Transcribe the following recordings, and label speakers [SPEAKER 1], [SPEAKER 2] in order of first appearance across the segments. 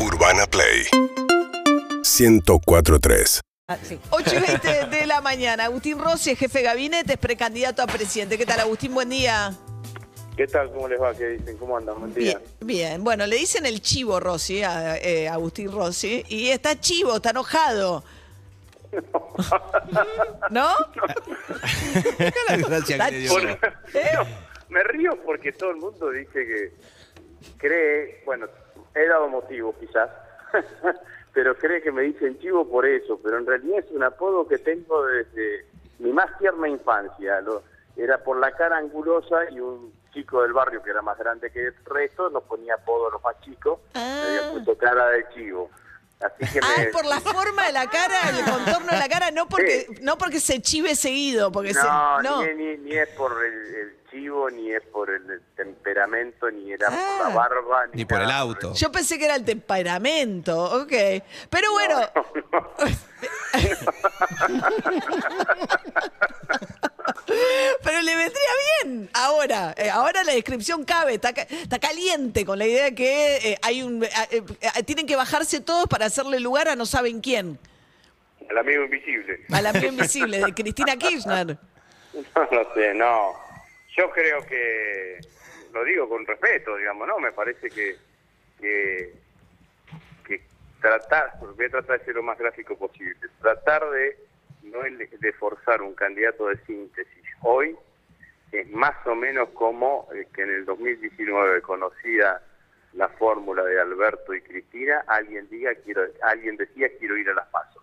[SPEAKER 1] Urbana Play 1043.
[SPEAKER 2] Ah, sí. 8 y 20 de la mañana. Agustín Rossi, jefe de gabinete, es precandidato a presidente. ¿Qué tal, Agustín? Buen día.
[SPEAKER 3] ¿Qué tal? ¿Cómo les va? ¿Qué dicen? ¿Cómo andan? Buen día.
[SPEAKER 2] Bien, bien. Bueno, le dicen el chivo Rossi a eh, Agustín Rossi y está chivo, está enojado. ¿No?
[SPEAKER 3] No, me río porque todo el mundo dice que cree, bueno, he dado motivos quizás, pero cree que me dicen chivo por eso, pero en realidad es un apodo que tengo desde mi más tierna infancia. Lo- era por la cara angulosa y un chico del barrio que era más grande que el resto nos ponía apodo a los más chicos,
[SPEAKER 2] Ah.
[SPEAKER 3] me había puesto cara de chivo. Así que
[SPEAKER 2] Ah,
[SPEAKER 3] me,
[SPEAKER 2] es por la forma de la cara, el contorno de la cara, no porque,
[SPEAKER 3] Sí.
[SPEAKER 2] no porque se chive seguido, porque se.
[SPEAKER 3] No,
[SPEAKER 2] No.
[SPEAKER 3] Ni, ni, ni es por el, el chivo, ni es por el, temperamento, ni era
[SPEAKER 2] Ah.
[SPEAKER 3] por la barba, ni,
[SPEAKER 4] Ni por el auto.
[SPEAKER 2] Yo pensé que era el temperamento, ok. Pero bueno. Pero le vendría bien ahora. eh, ahora la descripción cabe, está, está caliente con la idea de que eh, hay un, eh, tienen que bajarse todos para hacerle lugar a no saben quién.
[SPEAKER 3] El amigo invisible.
[SPEAKER 2] A la amiga invisible de Cristina Kirchner.
[SPEAKER 3] No lo sé, no. Yo creo que, lo digo con respeto, digamos, ¿no? Me parece que, que, que tratar, voy a tratar de ser lo más gráfico posible, tratar de no el- de forzar un candidato de síntesis hoy es más o menos como eh, que en el 2019 conocida la fórmula de Alberto y Cristina, alguien diga quiero, alguien decía quiero ir a las pasos.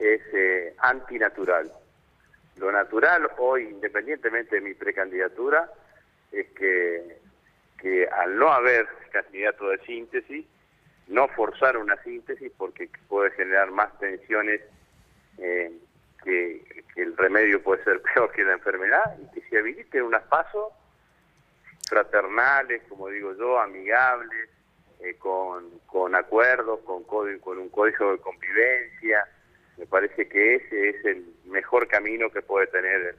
[SPEAKER 3] Es eh, antinatural. Lo natural hoy, independientemente de mi precandidatura, es que, que al no haber candidato de síntesis, no forzar una síntesis porque puede generar más tensiones eh, que, que el remedio puede ser peor que la enfermedad y que se habiliten unas pasos fraternales, como digo yo, amigables, eh, con, con acuerdos, con, código- con un código de convivencia. Me parece que ese es el mejor camino que puede tener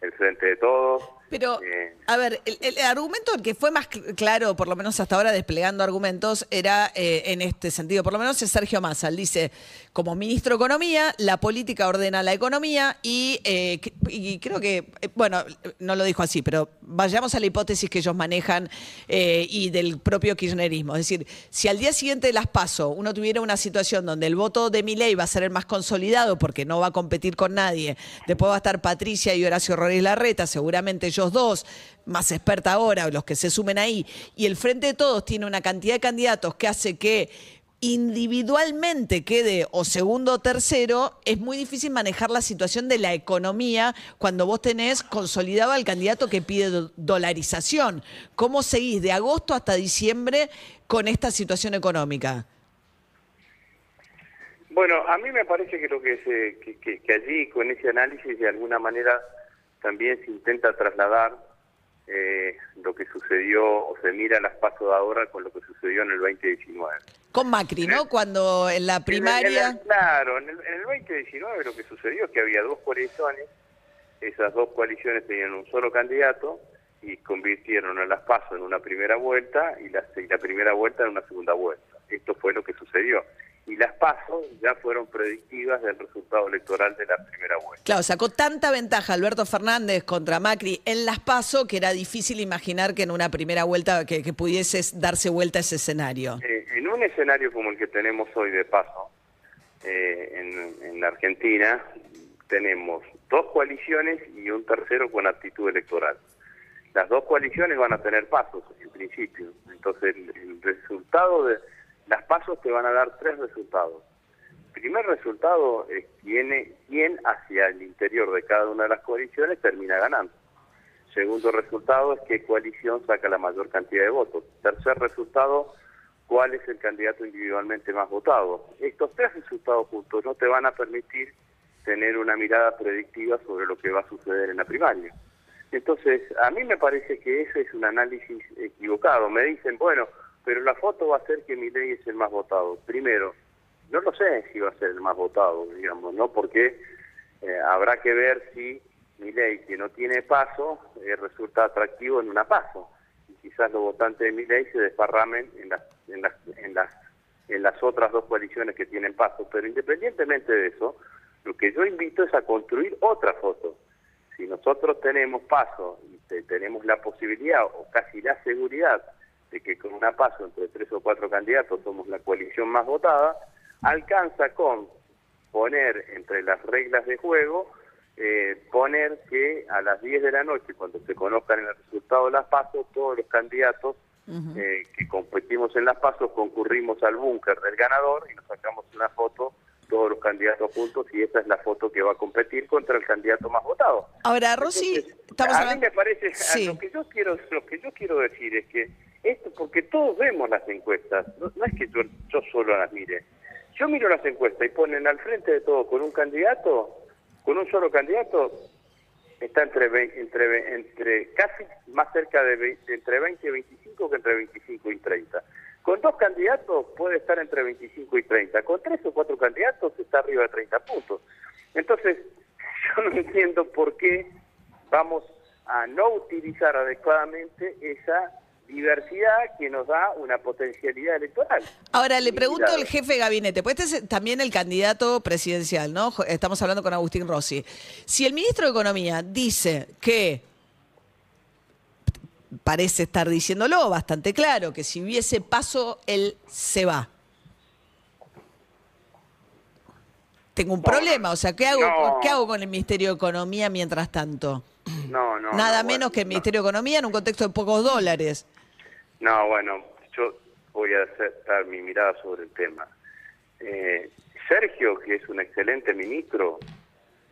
[SPEAKER 3] el Frente de Todos.
[SPEAKER 2] Pero,
[SPEAKER 3] Eh,
[SPEAKER 2] a ver, el, el argumento que fue más cl- claro, por lo menos hasta ahora desplegando argumentos, era eh, en este sentido. Por lo menos es Sergio Massa. Él dice, como ministro de Economía, la política ordena la economía y, eh, y creo que, bueno, no lo dijo así, pero vayamos a la hipótesis que ellos manejan y del propio kirchnerismo. Es decir, si al día siguiente de las PASO uno tuviera una situación donde el voto de Milei va a ser el más consolidado porque no va a competir con nadie, después va a estar Patricia y Horacio Rodríguez Larreta, seguramente ellos dos, más experta ahora, los que se sumen ahí, y el Frente de Todos tiene una cantidad de candidatos que hace que individualmente quede o segundo o tercero, es muy difícil manejar la situación de la economía cuando vos tenés consolidado al candidato que pide do- dolarización. ¿Cómo seguís de agosto hasta diciembre con esta situación económica?
[SPEAKER 3] Bueno, a mí me parece que lo que, se, que, que- que allí con ese análisis de alguna manera también se intenta trasladar eh, lo que sucedió o se mira las pasos de ahora con lo que sucedió en el 2019.
[SPEAKER 2] Con Macri, ¿no? Cuando en la primaria...
[SPEAKER 3] en el- claro, en el, en el 2019 lo que sucedió es que había dos coaliciones, esas dos coaliciones tenían un solo candidato y convirtieron a las PASO en una primera vuelta y la, y la primera vuelta en una segunda vuelta. Esto fue lo que sucedió. Y las PASO ya fueron predictivas del resultado electoral de la primera vuelta.
[SPEAKER 2] Claro, sacó tanta ventaja Alberto Fernández contra Macri en las PASO que era difícil imaginar que en una primera vuelta que, que pudiese darse vuelta ese escenario.
[SPEAKER 3] Eh, en un escenario como el que tenemos hoy de paso eh, en, en la Argentina, tenemos dos coaliciones y un tercero con actitud electoral. Las dos coaliciones van a tener pasos, en principio. Entonces, el, el resultado de las pasos te van a dar tres resultados. Primer resultado es quién, quién hacia el interior de cada una de las coaliciones termina ganando. Segundo resultado es qué coalición saca la mayor cantidad de votos. Tercer resultado, cuál es el candidato individualmente más votado. Estos tres resultados juntos no te van a permitir tener una mirada predictiva sobre lo que va a suceder en la primaria. Entonces, a mí me parece que ese es un análisis equivocado. Me dicen, bueno, pero la foto va a ser que mi ley es el más votado. Primero, no lo sé si va a ser el más votado, digamos, ¿no? Porque eh, habrá que ver si mi ley, que no tiene paso, eh, resulta atractivo en una paso. Y quizás los votantes de mi ley se desparramen en las, en las, en las en las otras dos coaliciones que tienen paso. Pero independientemente de eso, lo que yo invito es a construir otra foto. Si nosotros tenemos paso y tenemos la posibilidad o casi la seguridad de que con una paso entre tres o cuatro candidatos somos la coalición más votada, alcanza con poner entre las reglas de juego, eh, poner que a las 10 de la noche, cuando se conozcan el resultado de las pasos, todos los candidatos eh, que competimos en las pasos concurrimos al búnker del ganador y nos sacamos una foto todos los candidatos juntos y esa es la foto que va a competir contra el candidato más votado.
[SPEAKER 2] Ahora, Rosy,
[SPEAKER 3] estamos a mí me parece, lo que yo quiero, lo que yo quiero decir es que todos vemos las encuestas, no, es que yo, solo las mire. Yo miro las encuestas y ponen al frente de todo con un candidato, con un solo candidato, está entre, entre, entre casi más cerca de entre 20 y 25 que entre 25 y 30. Con dos candidatos puede estar entre 25 y 30. Con tres o cuatro candidatos está arriba de 30 puntos. Entonces, yo no entiendo por qué vamos a no utilizar adecuadamente esa diversidad que nos da una potencialidad electoral.
[SPEAKER 2] Ahora, le pregunto al jefe de gabinete, pues este es también el candidato presidencial, ¿no? Estamos hablando con Agustín Rossi. Si el ministro de Economía dice que parece estar diciéndolo bastante claro, que si hubiese paso, él se va. Tengo un problema, o sea, ¿qué hago, ¿qué hago con el Ministerio de Economía mientras tanto?
[SPEAKER 3] No, no.
[SPEAKER 2] Nada menos que el Ministerio de Economía en un contexto de pocos dólares.
[SPEAKER 3] No, bueno, yo voy a dar mi mirada sobre el tema. Eh, Sergio, que es un excelente ministro,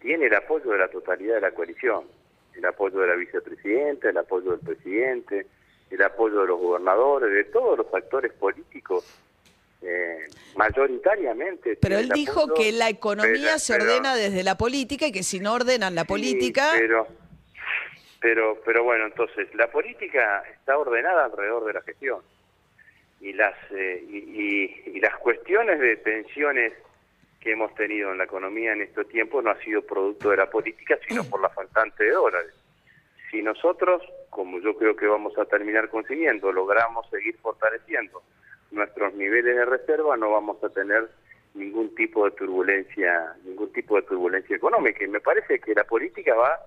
[SPEAKER 3] tiene el apoyo de la totalidad de la coalición, el apoyo de la vicepresidenta, el apoyo del presidente, el apoyo de los gobernadores, de todos los actores políticos, eh, mayoritariamente.
[SPEAKER 2] Pero él dijo que la economía se ordena desde la política y que si no ordenan la política...
[SPEAKER 3] Pero pero, pero bueno, entonces, la política está ordenada alrededor de la gestión. Y las, eh, y, las cuestiones de tensiones que hemos tenido en la economía en estos tiempos no ha sido producto de la política, sino por la faltante de dólares. Si nosotros, como yo creo que vamos a terminar consiguiendo, logramos seguir fortaleciendo nuestros niveles de reserva, no vamos a tener ningún tipo de turbulencia, ningún tipo de turbulencia económica. Y me parece que la política va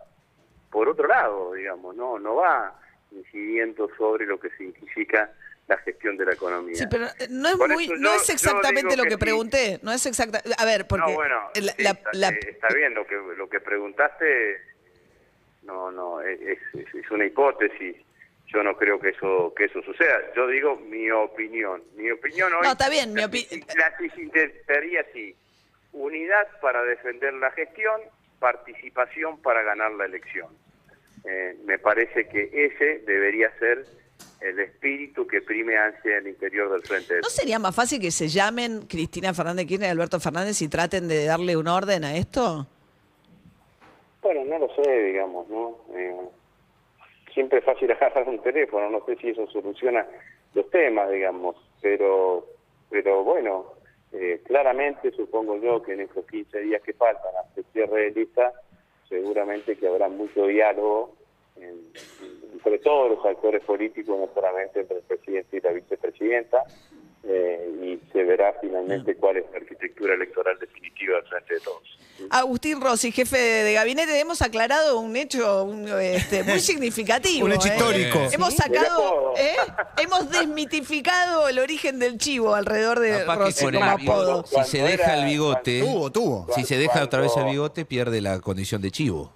[SPEAKER 3] por otro lado, digamos, no no va incidiendo sobre lo que significa la gestión de la economía.
[SPEAKER 2] Sí, pero eh, no es, no es exactamente lo que, pregunté, no es exacta, a ver, porque
[SPEAKER 3] no, bueno, está, bien lo que lo que preguntaste no no es, es, una hipótesis. Yo no creo que eso que eso suceda. Yo digo mi opinión. Mi opinión hoy
[SPEAKER 2] No, está bien, mi opinión.
[SPEAKER 3] La sería así. Unidad para defender la gestión participación para ganar la elección. Eh, me parece que ese debería ser el espíritu que prime hacia el interior del frente.
[SPEAKER 2] ¿No sería más fácil que se llamen Cristina Fernández Kirchner y Alberto Fernández y traten de darle un orden a esto?
[SPEAKER 3] Bueno, no lo sé, digamos, ¿no? Eh, siempre es fácil agarrar un teléfono, no sé si eso soluciona los temas, digamos, pero, pero bueno, eh, claramente supongo yo que en estos 15 días que faltan hasta el cierre de lista, seguramente que habrá mucho diálogo entre todos los actores políticos, no solamente entre el presidente y la vicepresidenta, eh, y se verá finalmente cuál es la arquitectura electoral definitiva al frente de todos.
[SPEAKER 2] Agustín Rossi, jefe de gabinete, hemos aclarado un hecho este, muy significativo.
[SPEAKER 1] un hecho ¿eh? histórico.
[SPEAKER 2] Hemos sacado, ¿eh? hemos desmitificado el origen del chivo alrededor de Rossi como apodo.
[SPEAKER 1] Si se deja el bigote,
[SPEAKER 2] tuvo, tuvo.
[SPEAKER 1] Si se deja otra vez el bigote, pierde la condición de chivo.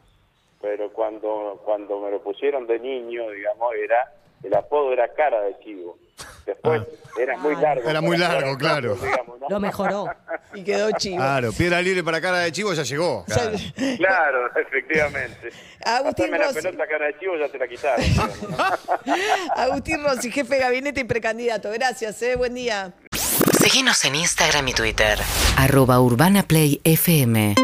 [SPEAKER 3] Pero cuando, cuando me lo pusieron de niño, digamos, era el apodo era cara de chivo. Después ah. era muy largo.
[SPEAKER 1] Era muy largo, claro.
[SPEAKER 2] Lo mejoró y quedó chivo.
[SPEAKER 1] Claro, piedra libre para cara de chivo ya llegó.
[SPEAKER 3] Claro, efectivamente. Agustín Rossi. la pelota cara de chivo ya te la quitaron.
[SPEAKER 2] Agustín Rossi, jefe de gabinete y precandidato. Gracias, eh. buen día.
[SPEAKER 4] Síguenos en Instagram y Twitter. Arroba Urbana Play FM.